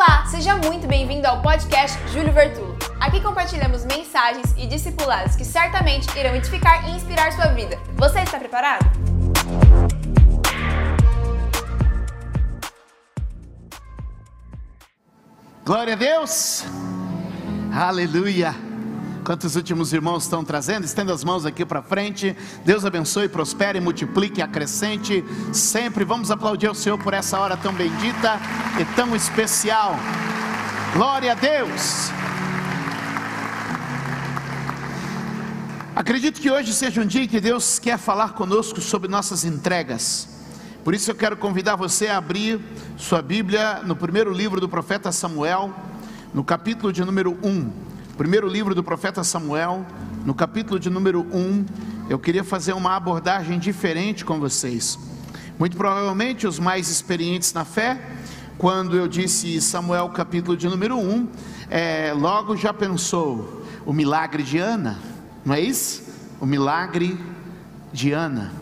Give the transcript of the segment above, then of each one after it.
Olá, seja muito bem-vindo ao podcast Júlio Vertulo. Aqui compartilhamos mensagens e discipulados que certamente irão edificar e inspirar sua vida. Você está preparado? Glória a Deus! Aleluia! Quantos últimos irmãos estão trazendo? Estenda as mãos aqui para frente. Deus abençoe, prospere, multiplique, acrescente sempre. Vamos aplaudir o Senhor por essa hora tão bendita e tão especial. Glória a Deus. Acredito que hoje seja um dia que Deus quer falar conosco sobre nossas entregas. Por isso eu quero convidar você a abrir sua Bíblia no primeiro livro do profeta Samuel, no capítulo de número 1. Primeiro livro do profeta Samuel, no capítulo de número 1, eu queria fazer uma abordagem diferente com vocês. Muito provavelmente os mais experientes na fé, quando eu disse Samuel capítulo de número 1, é, logo já pensou o milagre de Ana, não é isso? O milagre de Ana.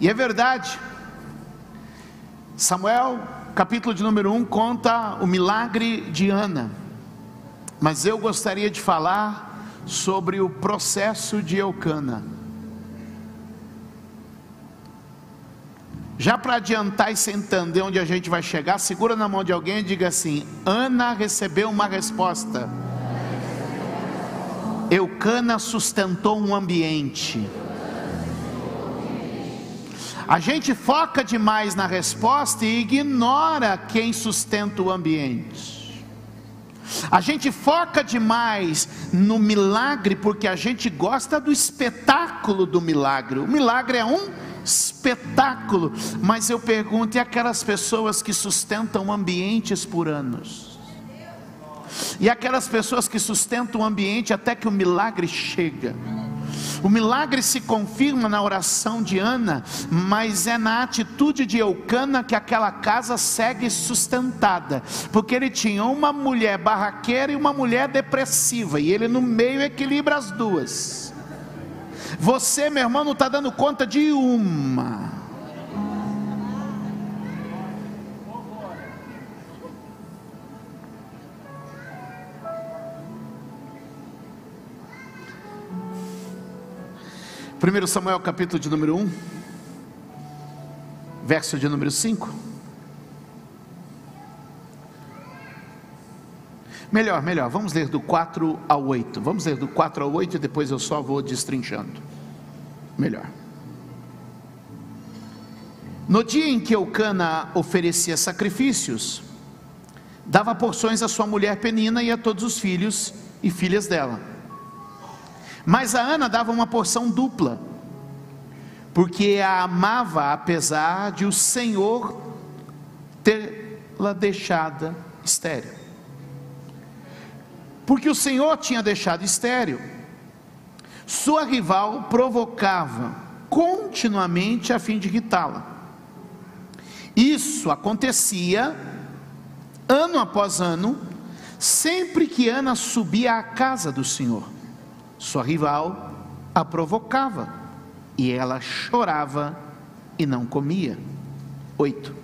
E é verdade. Samuel capítulo de número 1 conta o milagre de Ana. Mas eu gostaria de falar sobre o processo de Eucana. Já para adiantar e sem entender onde a gente vai chegar, segura na mão de alguém e diga assim: Ana recebeu uma resposta. Eucana sustentou um ambiente. A gente foca demais na resposta e ignora quem sustenta o ambiente. A gente foca demais no milagre porque a gente gosta do espetáculo do milagre. O milagre é um espetáculo, mas eu pergunto: e aquelas pessoas que sustentam ambientes por anos? E aquelas pessoas que sustentam o ambiente até que o milagre chega? O milagre se confirma na oração de Ana, mas é na atitude de Eucana que aquela casa segue sustentada, porque ele tinha uma mulher barraqueira e uma mulher depressiva, e ele no meio equilibra as duas. Você, meu irmão, não está dando conta de uma. 1 Samuel capítulo de número 1, verso de número 5. Melhor, melhor, vamos ler do 4 ao 8. Vamos ler do 4 ao 8 e depois eu só vou destrinchando. Melhor. No dia em que Eucana oferecia sacrifícios, dava porções à sua mulher Penina e a todos os filhos e filhas dela. Mas a Ana dava uma porção dupla, porque a amava apesar de o Senhor tê-la deixada estéril. Porque o Senhor tinha deixado estéril. Sua rival provocava continuamente a fim de irritá-la. Isso acontecia ano após ano, sempre que Ana subia à casa do Senhor. Sua rival a provocava e ela chorava e não comia. 8.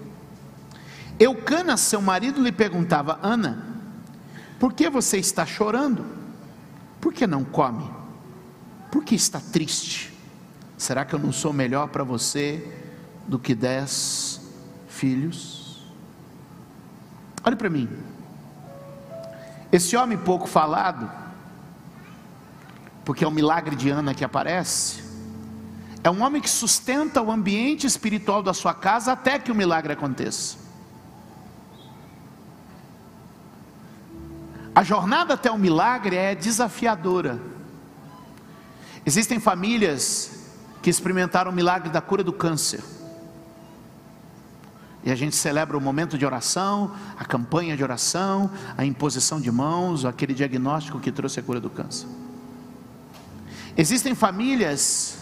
Eucana, seu marido, lhe perguntava: Ana, por que você está chorando? Por que não come? Por que está triste? Será que eu não sou melhor para você do que dez filhos? Olhe para mim. Esse homem pouco falado, porque é o milagre de Ana que aparece. É um homem que sustenta o ambiente espiritual da sua casa até que o milagre aconteça. A jornada até o milagre é desafiadora. Existem famílias que experimentaram o milagre da cura do câncer. E a gente celebra o momento de oração, a campanha de oração, a imposição de mãos, aquele diagnóstico que trouxe a cura do câncer. Existem famílias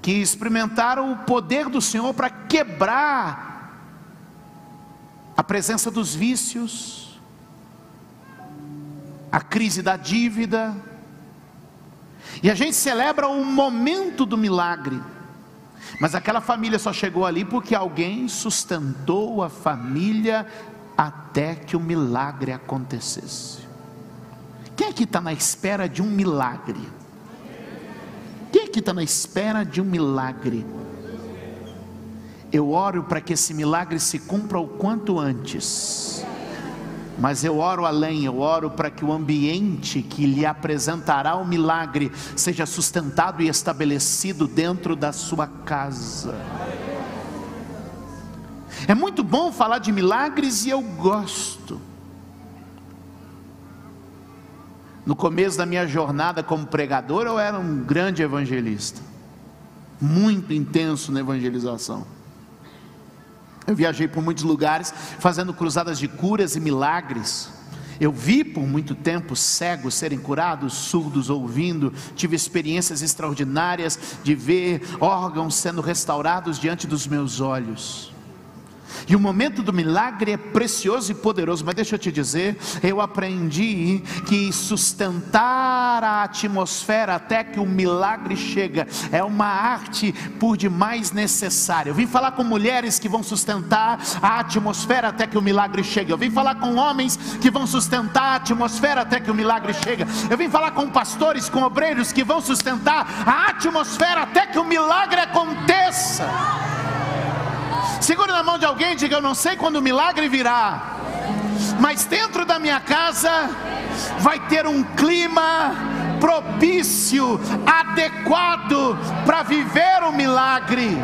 que experimentaram o poder do Senhor para quebrar a presença dos vícios, a crise da dívida, e a gente celebra o momento do milagre, mas aquela família só chegou ali porque alguém sustentou a família até que o milagre acontecesse. Quem aqui está na espera de um milagre? Aqui está na espera de um milagre? Eu oro para que esse milagre se cumpra o quanto antes. Mas eu oro além, eu oro para que o ambiente que lhe apresentará o milagre seja sustentado e estabelecido dentro da sua casa. É muito bom falar de milagres e eu gosto. No começo da minha jornada como pregador, eu era um grande evangelista, muito intenso na evangelização. Eu viajei por muitos lugares fazendo cruzadas de curas e milagres. Eu vi por muito tempo cegos serem curados, surdos ouvindo, tive experiências extraordinárias de ver órgãos sendo restaurados diante dos meus olhos. E o momento do milagre é precioso e poderoso, mas deixa eu te dizer, eu aprendi que sustentar a atmosfera até que o milagre chega é uma arte por demais necessária. Eu vim falar com mulheres que vão sustentar a atmosfera até que o milagre chega. Eu vim falar com homens que vão sustentar a atmosfera até que o milagre chega. Eu vim falar com pastores, com obreiros que vão sustentar a atmosfera até que o milagre aconteça. Segure na mão de alguém e diga: Eu não sei quando o milagre virá, mas dentro da minha casa vai ter um clima propício, adequado para viver o milagre.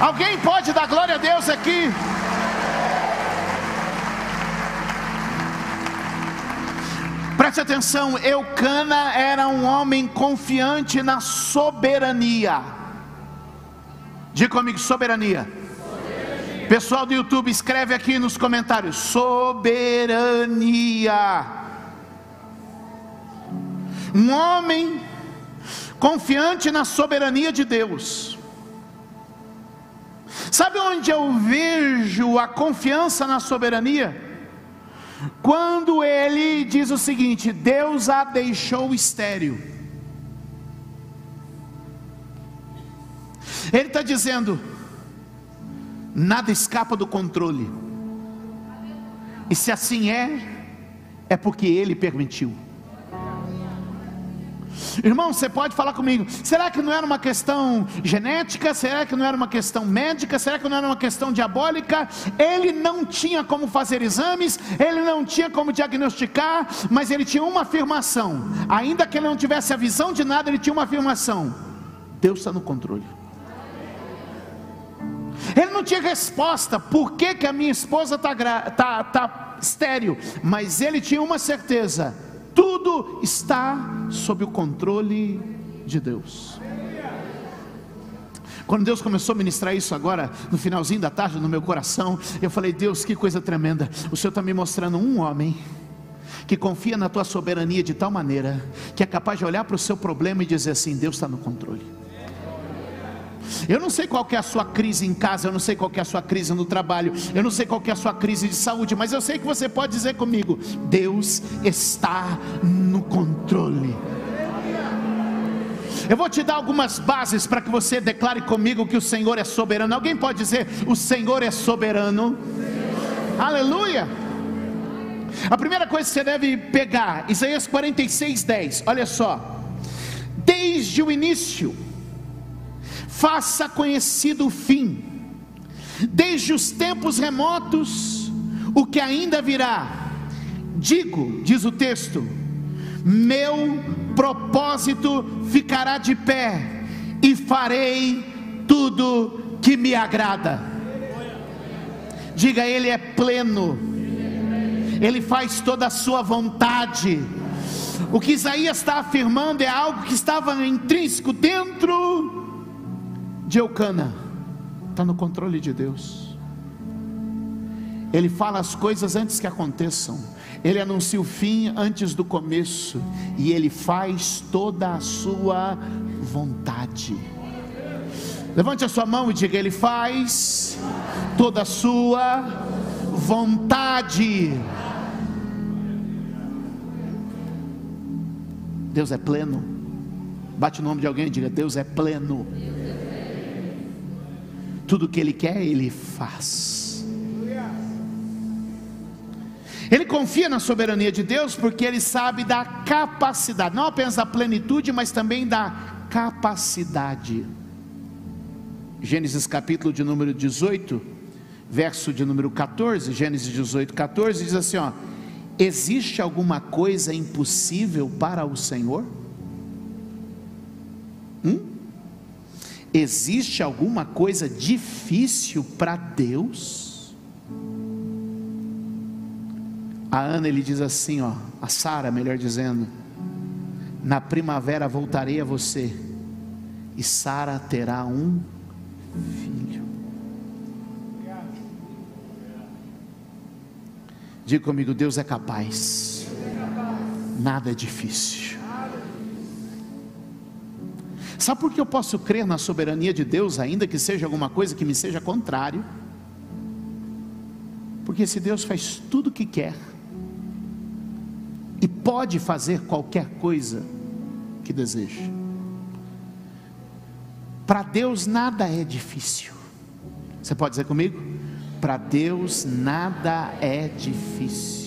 Alguém pode dar glória a Deus aqui? Preste atenção, Eucana era um homem confiante na soberania. Diga comigo, soberania. soberania. Pessoal do YouTube, escreve aqui nos comentários: soberania. Um homem confiante na soberania de Deus. Sabe onde eu vejo a confiança na soberania? Quando ele diz o seguinte: Deus a deixou estéril. Ele está dizendo: nada escapa do controle. E se assim é, é porque ele permitiu. Irmão, você pode falar comigo: será que não era uma questão genética? Será que não era uma questão médica? Será que não era uma questão diabólica? Ele não tinha como fazer exames, ele não tinha como diagnosticar, mas ele tinha uma afirmação: ainda que ele não tivesse a visão de nada, ele tinha uma afirmação: Deus está no controle. Ele não tinha resposta, por que, que a minha esposa está tá, tá estéreo, mas ele tinha uma certeza: tudo está sob o controle de Deus. Quando Deus começou a ministrar isso agora, no finalzinho da tarde, no meu coração, eu falei: Deus, que coisa tremenda. O Senhor está me mostrando um homem que confia na tua soberania de tal maneira que é capaz de olhar para o seu problema e dizer assim: Deus está no controle. Eu não sei qual é a sua crise em casa, eu não sei qual é a sua crise no trabalho, eu não sei qual é a sua crise de saúde, mas eu sei que você pode dizer comigo: Deus está no controle. Eu vou te dar algumas bases para que você declare comigo que o Senhor é soberano. Alguém pode dizer: O Senhor é soberano? Aleluia! A primeira coisa que você deve pegar, Isaías 46, 10, olha só. Desde o início, faça conhecido o fim, desde os tempos remotos, o que ainda virá. Digo, diz o texto, meu propósito ficará de pé, e farei tudo que me agrada. Diga, Ele é pleno, Ele faz toda a sua vontade. O que Isaías está afirmando é algo que estava intrínseco dentro de Eucana está no controle de Deus. Ele fala as coisas antes que aconteçam. Ele anuncia o fim antes do começo. E ele faz toda a sua vontade. Levante a sua mão e diga: Ele faz toda a sua vontade. Deus é pleno. Bate o nome de alguém e diga: Deus é pleno. Tudo que Ele quer, Ele faz. Ele confia na soberania de Deus porque ele sabe da capacidade, não apenas da plenitude, mas também da capacidade. Gênesis capítulo de número 18, verso de número 14, Gênesis 18, 14, diz assim: ó, existe alguma coisa impossível para o Senhor? Hum? Existe alguma coisa difícil para Deus? A Ana ele diz assim, ó, a Sara, melhor dizendo, na primavera voltarei a você e Sara terá um filho. Diga comigo, Deus é capaz. Nada é difícil. Sabe por que eu posso crer na soberania de Deus, ainda que seja alguma coisa que me seja contrário? Porque se Deus faz tudo o que quer, e pode fazer qualquer coisa que deseja, para Deus nada é difícil. Você pode dizer comigo? Para Deus nada é difícil.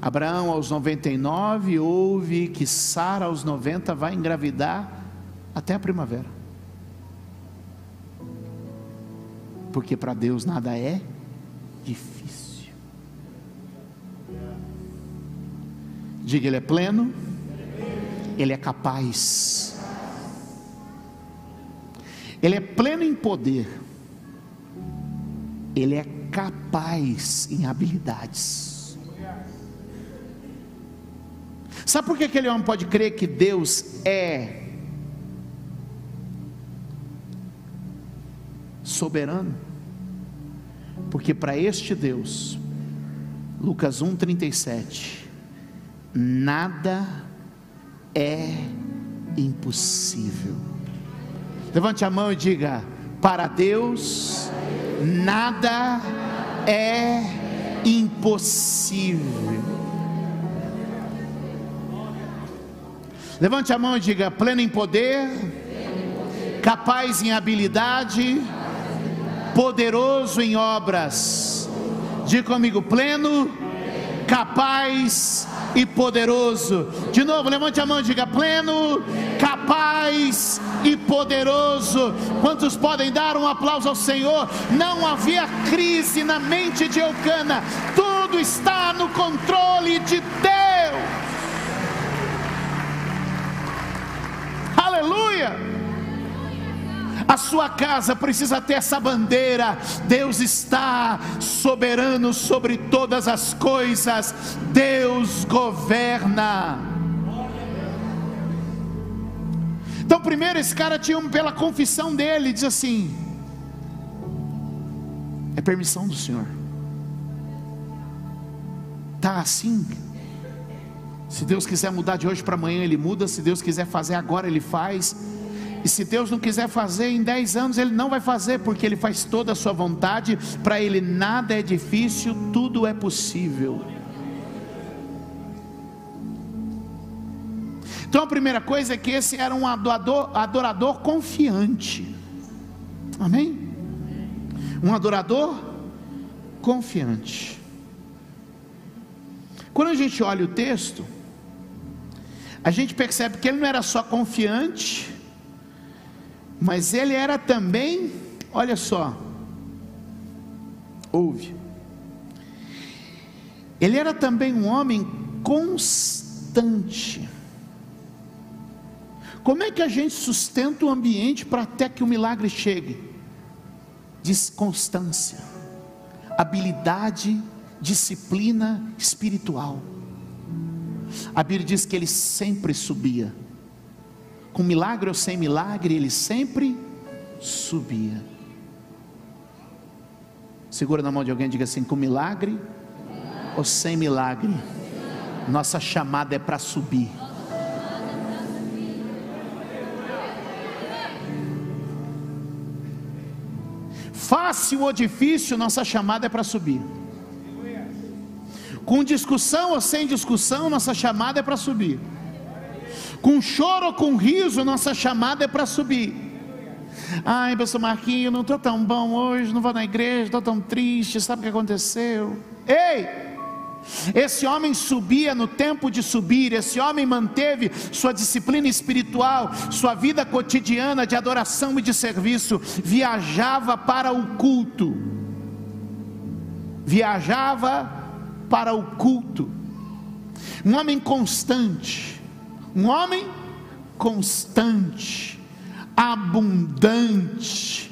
Abraão aos 99 ouve que Sara aos 90 vai engravidar até a primavera. Porque para Deus nada é difícil. Diga, Ele é pleno, Ele é capaz, Ele é pleno em poder, Ele é capaz em habilidades. Sabe por que aquele homem pode crer que Deus é soberano? Porque para este Deus, Lucas 1,37, nada é impossível. Levante a mão e diga: para Deus, nada é impossível. Levante a mão e diga: pleno em poder, capaz em habilidade, poderoso em obras. Diga comigo: pleno, capaz e poderoso. De novo, levante a mão e diga: pleno, capaz e poderoso. Quantos podem dar um aplauso ao Senhor? Não havia crise na mente de Eucana, tudo está no controle de Deus. Aleluia. A sua casa precisa ter essa bandeira: Deus está soberano sobre todas as coisas, Deus governa. Então, primeiro, esse cara tinha, pela confissão dele, diz assim: é permissão do Senhor, está assim, se Deus quiser mudar de hoje para amanhã, Ele muda. Se Deus quiser fazer agora, Ele faz. E se Deus não quiser fazer em 10 anos, Ele não vai fazer, porque Ele faz toda a sua vontade. Para Ele nada é difícil, tudo é possível. Então a primeira coisa é que esse era um adorador, adorador confiante. Amém? Um adorador confiante. Quando a gente olha o texto, a gente percebe que ele não era só confiante, mas ele era também, olha só, ouve, ele era também um homem constante. Como é que a gente sustenta o ambiente para até que o milagre chegue? Diz constância, habilidade, disciplina espiritual. A Bíblia diz que ele sempre subia. Com milagre ou sem milagre, ele sempre subia. Segura na mão de alguém e diga assim: com milagre ou sem milagre, nossa chamada é para subir. Fácil ou difícil, nossa chamada é para subir. Com discussão ou sem discussão, nossa chamada é para subir. Com choro ou com riso, nossa chamada é para subir. Ai, pastor Marquinhos, não estou tão bom hoje, não vou na igreja, estou tão triste, sabe o que aconteceu? Ei! Esse homem subia no tempo de subir, esse homem manteve sua disciplina espiritual, sua vida cotidiana de adoração e de serviço, viajava para o culto, viajava para o culto, um homem constante, um homem constante, abundante,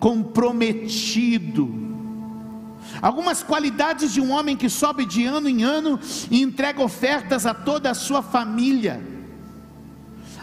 comprometido, Algumas qualidades de um homem que sobe de ano em ano e entrega ofertas a toda a sua família,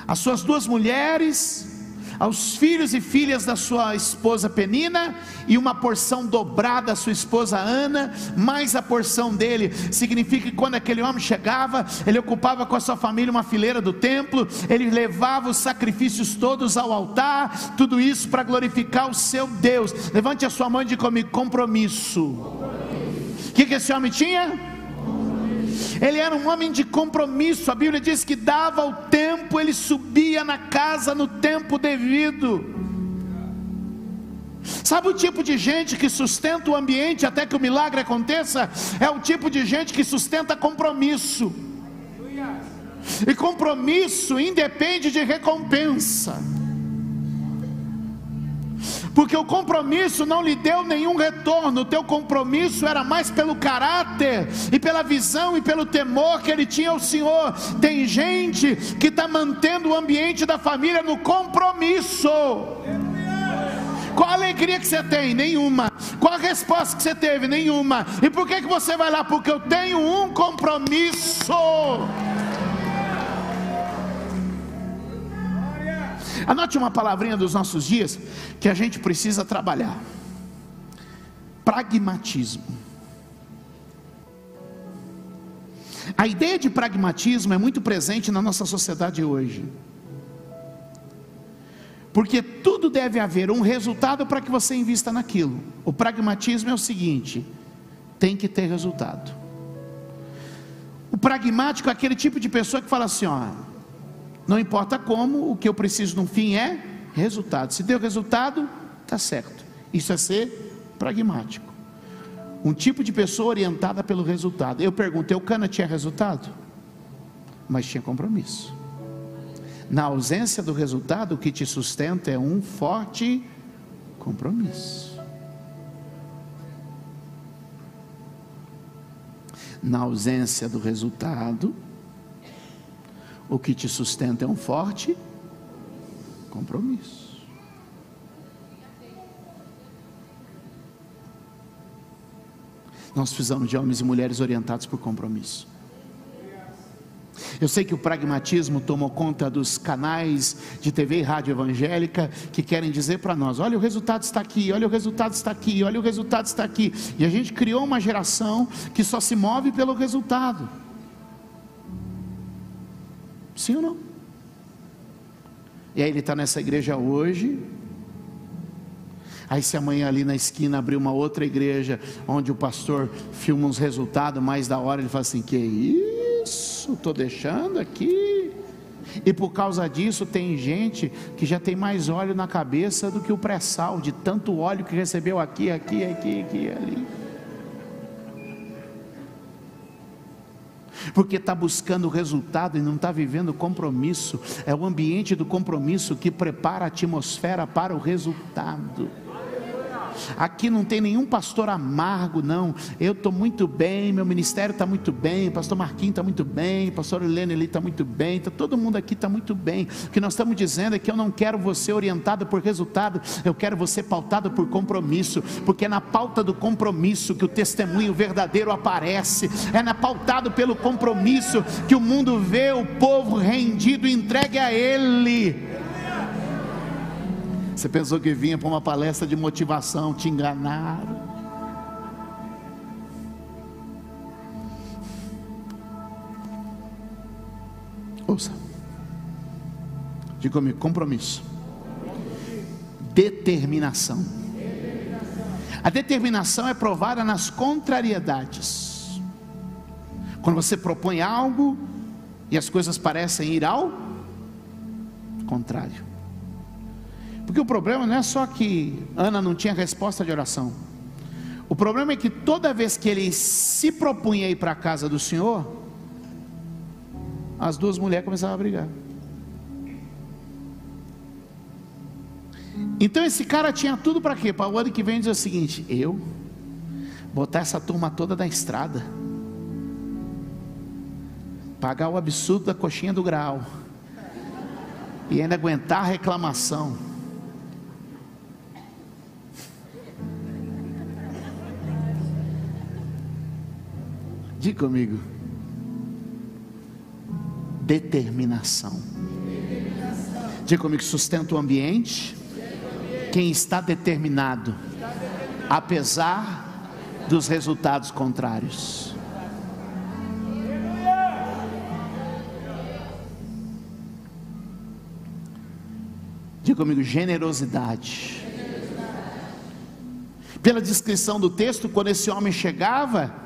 as suas duas mulheres, aos filhos e filhas da sua esposa Penina e uma porção dobrada à sua esposa Ana, mais a porção dele. Significa que quando aquele homem chegava, ele ocupava com a sua família uma fileira do templo, ele levava os sacrifícios todos ao altar, tudo isso para glorificar o seu Deus. Levante a sua mão e diga comigo: compromisso. O que, que esse homem tinha? Ele era um homem de compromisso. A Bíblia diz que dava o tempo, ele subia na casa no tempo devido. Sabe o tipo de gente que sustenta o ambiente até que o milagre aconteça? É o tipo de gente que sustenta compromisso. E compromisso independe de recompensa porque o compromisso não lhe deu nenhum retorno, o teu compromisso era mais pelo caráter e pela visão e pelo temor que ele tinha ao Senhor. Tem gente que está mantendo o ambiente da família no compromisso. Qual a alegria que você tem? Nenhuma. Qual a resposta que você teve? Nenhuma. E por que, que você vai lá? Porque eu tenho um compromisso. Anote uma palavrinha dos nossos dias que a gente precisa trabalhar: pragmatismo. A ideia de pragmatismo é muito presente na nossa sociedade hoje. Porque tudo deve haver um resultado para que você invista naquilo. O pragmatismo é o seguinte: tem que ter resultado. O pragmático é aquele tipo de pessoa que fala assim: ó, não importa como, o que eu preciso no fim é resultado. Se deu resultado, está certo. Isso é ser pragmático. Um tipo de pessoa orientada pelo resultado. Eu perguntei: o cana tinha resultado? Mas tinha compromisso. Na ausência do resultado, o que te sustenta é um forte compromisso. Na ausência do resultado, o que te sustenta é um forte compromisso. Nós precisamos de homens e mulheres orientados por compromisso. Eu sei que o pragmatismo tomou conta dos canais de TV e rádio evangélica que querem dizer para nós: olha, o resultado está aqui, olha, o resultado está aqui, olha, o resultado está aqui. E a gente criou uma geração que só se move pelo resultado. Sim ou não? E aí ele está nessa igreja hoje. Aí se amanhã ali na esquina abrir uma outra igreja, onde o pastor filma uns resultados mais da hora, ele fala assim: que isso, estou deixando aqui. E por causa disso tem gente que já tem mais óleo na cabeça do que o pré-sal, de tanto óleo que recebeu aqui, aqui, aqui, aqui, ali. Porque está buscando resultado e não está vivendo compromisso. É o ambiente do compromisso que prepara a atmosfera para o resultado. Aqui não tem nenhum pastor amargo, não. Eu estou muito bem, meu ministério está muito bem, pastor Marquinhos está muito bem, pastor Helene ali está muito bem, tá, todo mundo aqui está muito bem. O que nós estamos dizendo é que eu não quero você orientado por resultado, eu quero você pautado por compromisso, porque é na pauta do compromisso que o testemunho verdadeiro aparece, é na pautado pelo compromisso que o mundo vê o povo rendido entregue a Ele. Você pensou que vinha para uma palestra de motivação, te enganaram. Ouça. Diga comigo, compromisso. Determinação. A determinação é provada nas contrariedades. Quando você propõe algo E as coisas parecem ir ao contrário. Porque o problema não é só que Ana não tinha resposta de oração. O problema é que toda vez que ele se propunha ir para a casa do Senhor, as duas mulheres começavam a brigar. Então esse cara tinha tudo para quê? Para o ano que vem dizer o seguinte: eu botar essa turma toda na estrada, pagar o absurdo da coxinha do grau e ainda aguentar a reclamação. Diga comigo. Determinação. Diga comigo, sustenta o ambiente. Quem está determinado, apesar dos resultados contrários. Diga comigo, generosidade. Pela descrição do texto, quando esse homem chegava,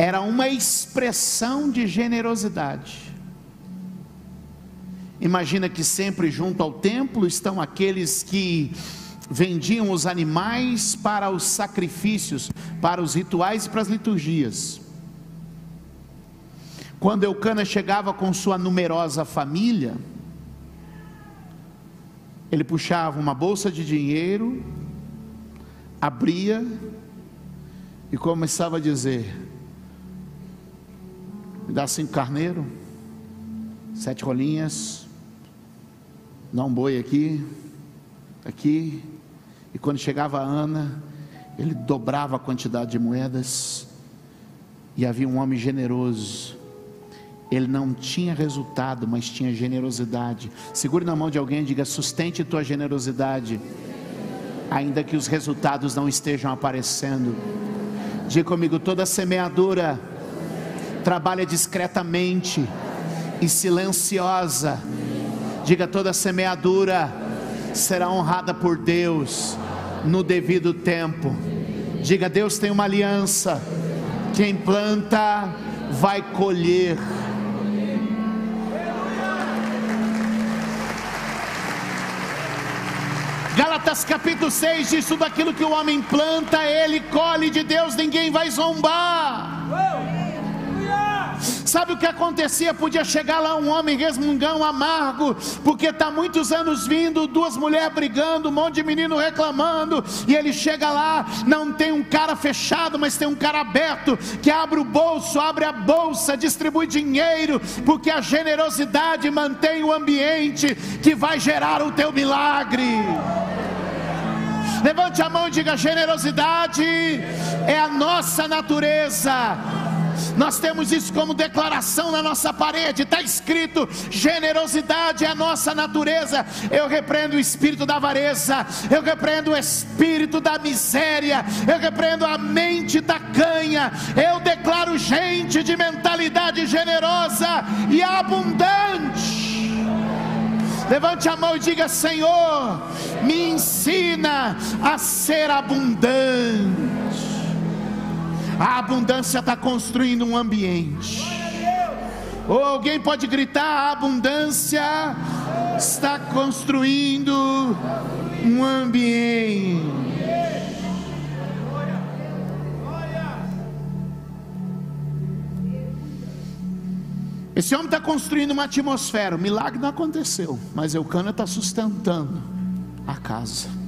era uma expressão de generosidade. Imagina que sempre junto ao templo estão aqueles que vendiam os animais para os sacrifícios, para os rituais e para as liturgias. Quando Eucana chegava com sua numerosa família, ele puxava uma bolsa de dinheiro, abria e começava a dizer: me dá cinco carneiros, sete rolinhas, dá um boi aqui, aqui. E quando chegava a Ana, ele dobrava a quantidade de moedas. E havia um homem generoso. Ele não tinha resultado, mas tinha generosidade. Segure na mão de alguém e diga: sustente tua generosidade, ainda que os resultados não estejam aparecendo. Diga comigo: toda semeadura trabalha discretamente e silenciosa. Diga toda semeadura será honrada por Deus no devido tempo. Diga Deus tem uma aliança. Quem planta vai colher. Gálatas capítulo 6 diz: tudo aquilo que o homem planta, ele colhe de Deus, ninguém vai zombar. Sabe o que acontecia? Podia chegar lá um homem resmungão, amargo, porque está muitos anos vindo, duas mulheres brigando, um monte de menino reclamando, e ele chega lá, não tem um cara fechado, mas tem um cara aberto, que abre o bolso, abre a bolsa, distribui dinheiro, porque a generosidade mantém o ambiente que vai gerar o teu milagre. Levante a mão e diga: generosidade é a nossa natureza nós temos isso como declaração na nossa parede, está escrito: generosidade é a nossa natureza. Eu repreendo o espírito da avareza, eu repreendo o espírito da miséria, eu repreendo a mente da canha, eu declaro gente de mentalidade generosa e abundante. Levante a mão e diga: Senhor, me ensina a ser abundante. A abundância está construindo um ambiente. Ou alguém pode gritar: a abundância está construindo um ambiente. Esse homem está construindo uma atmosfera. O milagre não aconteceu, mas Eucana está sustentando a casa.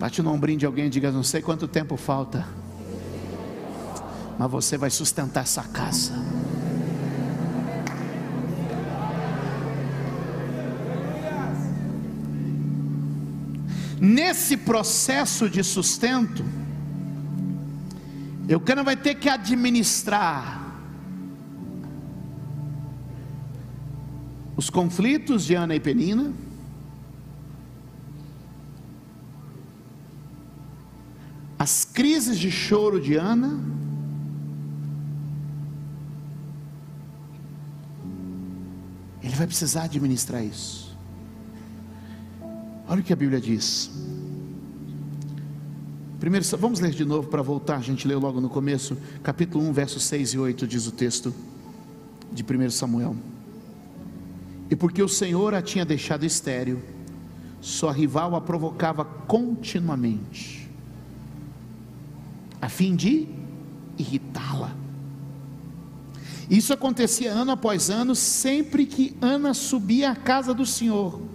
Bate no ombrinho de alguém e diga: Não sei quanto tempo falta, mas você vai sustentar essa casa. Nesse processo de sustento, Eucana vai ter que administrar os conflitos de Ana e Penina as crises de choro de Ana, ele vai precisar administrar isso. Olha o que a Bíblia diz. Primeiro, vamos ler de novo para voltar, a gente leu logo no começo, capítulo 1, versos 6 e 8, diz o texto de 1 Samuel. E porque o Senhor a tinha deixado estéril, sua rival a provocava continuamente, a fim de irritá-la. Isso acontecia ano após ano, sempre que Ana subia à casa do Senhor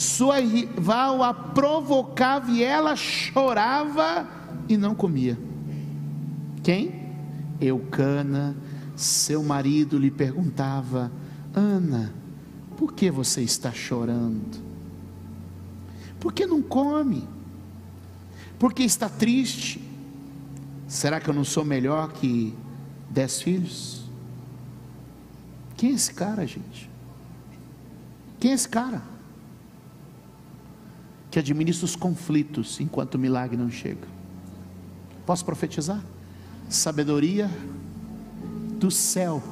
sua rival a provocava e ela chorava e não comia. Quem? Eucana, seu marido lhe perguntava: Ana, por que você está chorando? Por que não come? Por que está triste? Será que eu não sou melhor que dez filhos? Quem é esse cara, gente? Quem é esse cara? que administra os conflitos enquanto o milagre não chega. Posso profetizar? Sabedoria do céu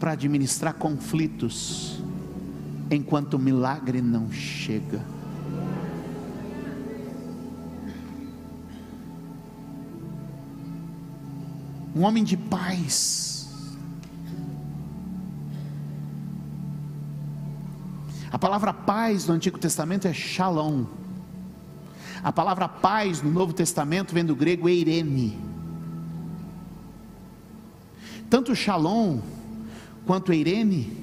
para administrar conflitos enquanto o milagre não chega. Um homem de paz A palavra paz no Antigo Testamento é shalom. A palavra paz no Novo Testamento vem do grego eirene. Tanto shalom quanto eirene,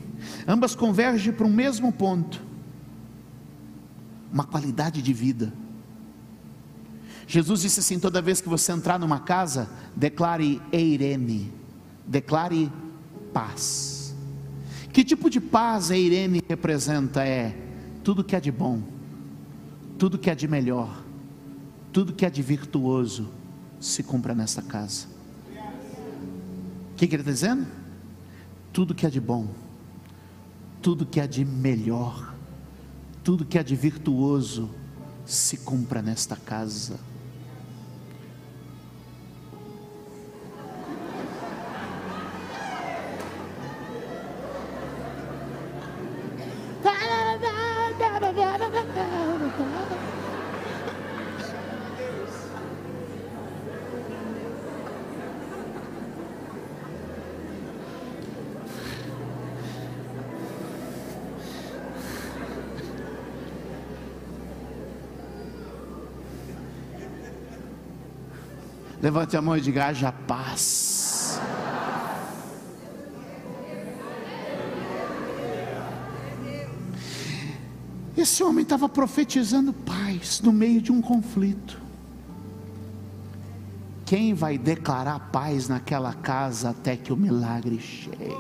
ambas convergem para um mesmo ponto: uma qualidade de vida. Jesus disse assim: toda vez que você entrar numa casa, declare eirene, declare paz. Que tipo de paz a Irene representa? É tudo que é de bom, tudo que é de melhor, tudo que é de virtuoso se cumpra nessa casa. O que, que ele está dizendo? Tudo que é de bom, tudo que é de melhor, tudo que é de virtuoso se cumpra nesta casa. Levante a mão e diga: haja paz. Esse homem estava profetizando paz no meio de um conflito. Quem vai declarar paz naquela casa até que o milagre chegue?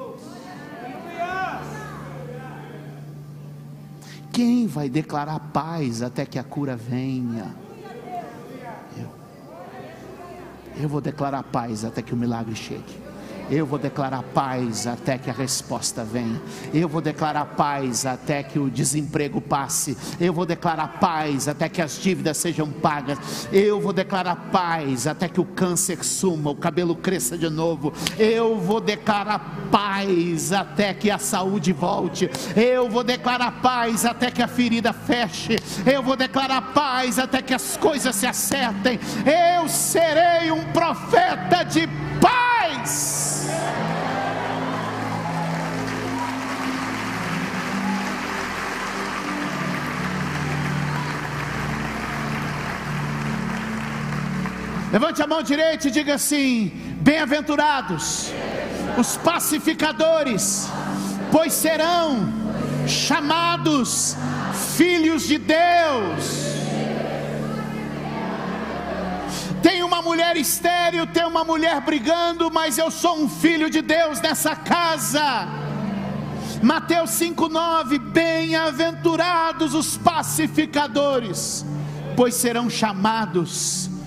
Quem vai declarar paz até que a cura venha? Eu vou declarar paz até que o milagre chegue. Eu vou declarar paz até que a resposta venha. Eu vou declarar paz até que o desemprego passe. Eu vou declarar paz até que as dívidas sejam pagas. Eu vou declarar paz até que o câncer suma, o cabelo cresça de novo. Eu vou declarar paz até que a saúde volte. Eu vou declarar paz até que a ferida feche. Eu vou declarar paz até que as coisas se acertem. Eu serei um profeta de paz. Levante a mão direita e diga assim: Bem-aventurados os pacificadores, pois serão chamados filhos de Deus. Tem uma mulher estéril, tem uma mulher brigando, mas eu sou um filho de Deus nessa casa. Mateus 5,9: Bem-aventurados os pacificadores, pois serão chamados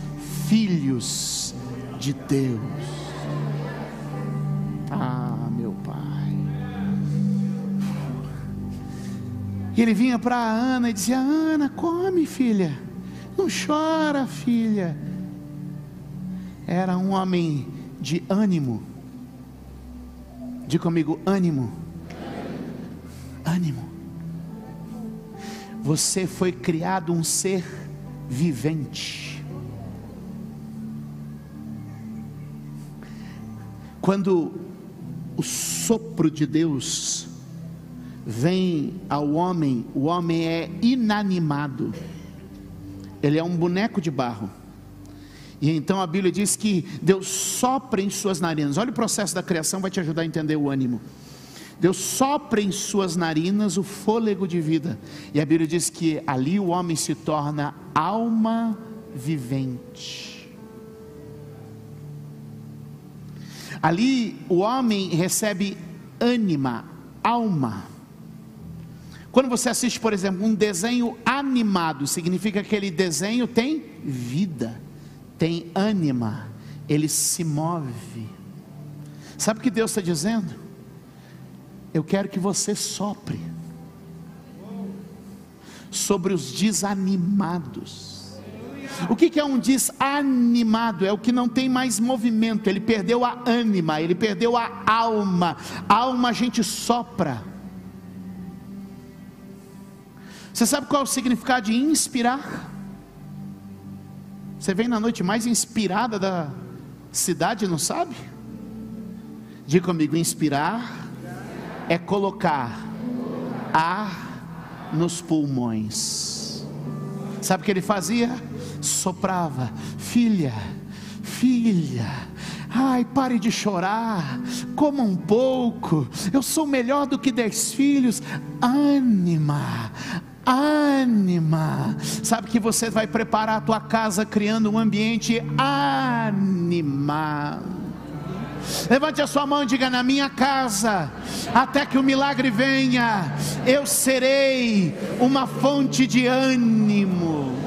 filhos de Deus. Ah, meu pai. E ele vinha para Ana e dizia: Ana, come, filha. Não chora, filha era um homem de ânimo. Diga comigo, ânimo. Ânimo. Você foi criado um ser vivente. Quando o sopro de Deus vem ao homem, o homem é inanimado, ele é um boneco de barro. E então a Bíblia diz que Deus sopra em suas narinas. Olha o processo da criação, vai te ajudar a entender o ânimo. Deus sopra em suas narinas o fôlego de vida. E a Bíblia diz que ali o homem se torna alma vivente. Ali o homem recebe ânima, alma. Quando você assiste, por exemplo, um desenho animado, significa que aquele desenho tem vida, tem ânima, ele se move. Sabe o que Deus está dizendo? Eu quero que você sopre sobre os desanimados. O que é um desanimado? É o que não tem mais movimento, ele perdeu a ânima, ele perdeu a alma. A alma a gente sopra. Você sabe qual é o significado de inspirar? Você vem na noite mais inspirada da cidade, não sabe? Diga comigo: inspirar é colocar ar nos pulmões. Sabe o que ele fazia? Soprava, filha, filha, Ai, pare de chorar, coma um pouco. Eu sou melhor do que dez filhos. Ânima, ânima. Sabe que você vai preparar a tua casa criando um ambiente animado. Levante a sua mão e diga: Na minha casa, até que o milagre venha, eu serei uma fonte de ânimo.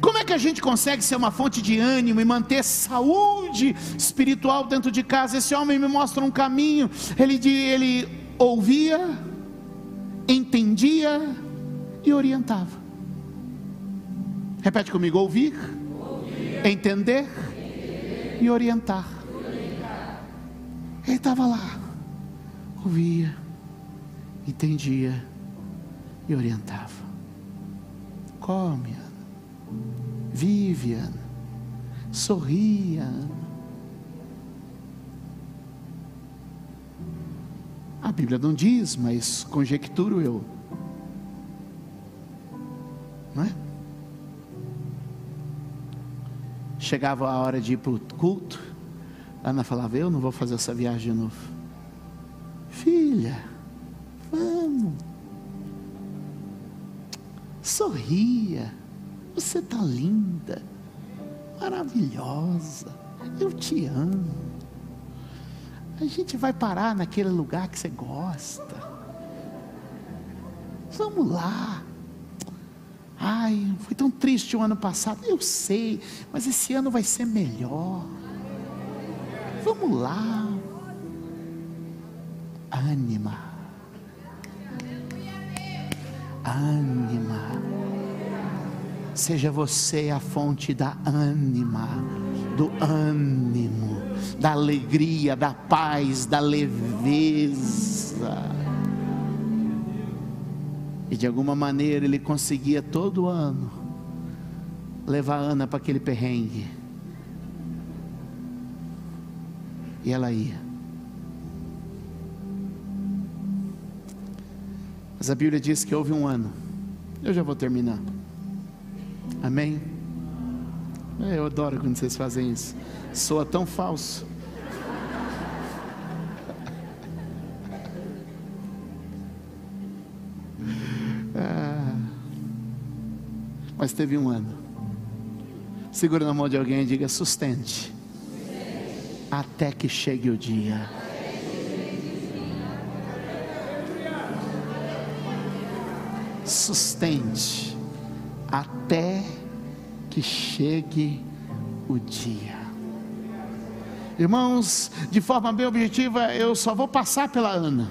Como é que a gente consegue ser uma fonte de ânimo e manter saúde espiritual dentro de casa? Esse homem me mostra um caminho. Ele, ele ouvia, entendia e orientava. Repete comigo: ouvir, ouvir entender, entender, e orientar. Ele estava lá, ouvia, entendia e orientava. Come, Vivian, sorria. A Bíblia não diz, mas conjecturo eu. Não é? Chegava a hora de ir para o culto, Ana falava: Eu não vou fazer essa viagem de novo. Filha, vamos. Sorria. Você está linda, maravilhosa. Eu te amo. A gente vai parar naquele lugar que você gosta. Vamos lá. Ai, foi tão triste o ano passado. Eu sei, mas esse ano vai ser melhor. Vamos lá. Ânima. Ânima. Seja você a fonte da ânima, do ânimo, da alegria, da paz, da leveza. E de alguma maneira ele conseguia todo ano levar a Ana para aquele perrengue. E ela ia. Mas a Bíblia diz que houve um ano. Eu já vou terminar. Amém? Eu adoro quando vocês fazem isso. Soa tão falso. Mas teve um ano. Segura na mão de alguém e diga: sustente. Até que chegue o dia. Sustente até que chegue o dia. Irmãos, de forma bem objetiva, eu só vou passar pela Ana.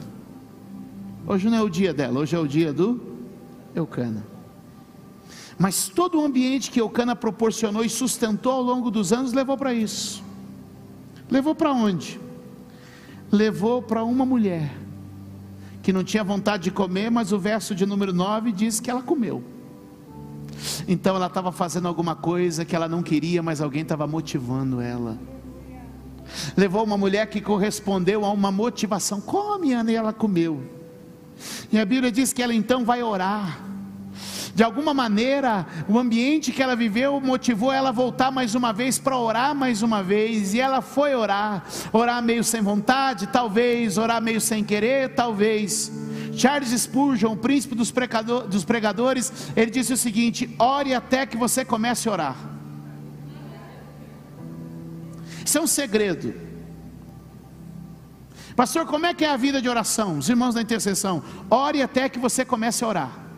Hoje não é o dia dela, hoje é o dia do Eucana. Mas todo o ambiente que Eucana proporcionou e sustentou ao longo dos anos levou para isso. Levou para onde? Levou para uma mulher que não tinha vontade de comer, mas o verso de número 9 diz que ela comeu. Então ela estava fazendo alguma coisa que ela não queria, mas alguém estava motivando ela. Levou uma mulher que correspondeu a uma motivação. Come, Ana, e ela comeu. E a Bíblia diz que ela então vai orar. De alguma maneira, o ambiente que ela viveu motivou ela a voltar mais uma vez para orar mais uma vez, e ela foi orar, orar meio sem vontade, talvez, orar meio sem querer, talvez. Charles Spurgeon, o príncipe dos, dos pregadores, ele disse o seguinte: ore até que você comece a orar. Isso é um segredo. Pastor, como é que é a vida de oração? Os irmãos da intercessão, ore até que você comece a orar.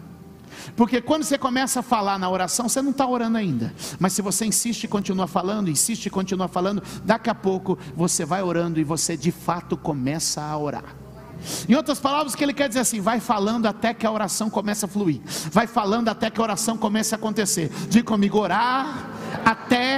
Porque quando você começa a falar na oração, você não está orando ainda. Mas se você insiste e continua falando, insiste e continua falando, daqui a pouco você vai orando e você de fato começa a orar. Em outras palavras, o que ele quer dizer assim: vai falando até que a oração comece a fluir, vai falando até que a oração comece a acontecer. Diga comigo, orar até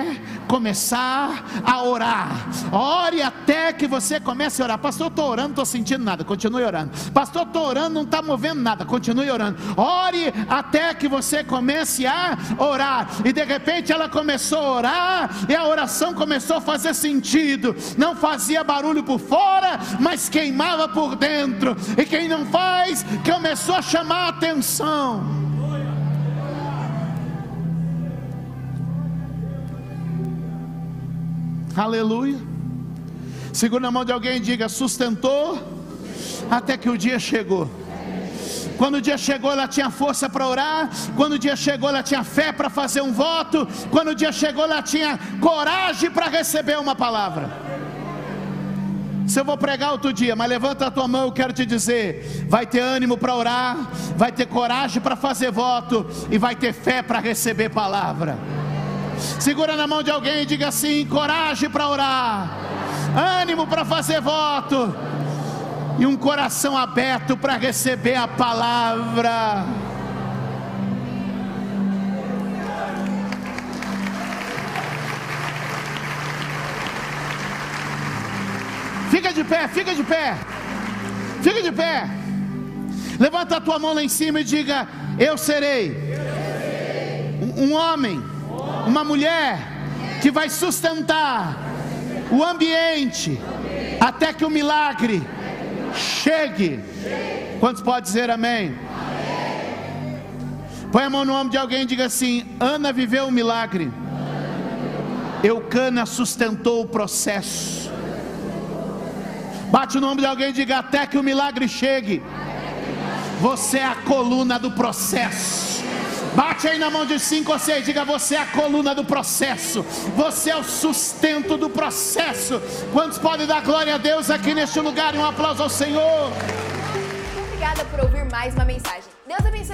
começar a orar. Ore até que você comece a orar. Pastor, estou orando, estou sentindo nada. Continue orando. Pastor, estou orando, não está movendo nada. Continue orando. Ore até que você comece a orar. E de repente ela começou a orar e a oração começou a fazer sentido. Não fazia barulho por fora, mas queimava por dentro. E quem não faz, começou a chamar a atenção. Aleluia. Segura na mão de alguém e diga: sustentou até que o dia chegou. Quando o dia chegou, ela tinha força para orar. Quando o dia chegou, ela tinha fé para fazer um voto. Quando o dia chegou, ela tinha coragem para receber uma palavra. Se eu vou pregar outro dia, mas levanta a tua mão, eu quero te dizer: vai ter ânimo para orar, vai ter coragem para fazer voto e vai ter fé para receber palavra. Segura na mão de alguém e diga assim: coragem para orar, ânimo para fazer voto e um coração aberto para receber a palavra. Fica de pé, fica de pé, fica de pé. Levanta a tua mão lá em cima e diga: Eu serei um, homem uma mulher que vai sustentar o ambiente até que o milagre chegue. Quantos pode dizer amém? Põe a mão no ombro de alguém e diga assim: Ana viveu o milagre. Eucana sustentou o processo. Bate o nome de alguém e diga: Até que o milagre chegue. Você é a coluna do processo. Bate aí na mão de cinco ou seis, diga: Você é a coluna do processo, você é o sustento do processo. Quantos podem dar glória a Deus aqui neste lugar e um aplauso ao Senhor? Obrigada por ouvir mais uma mensagem. Deus abençoe.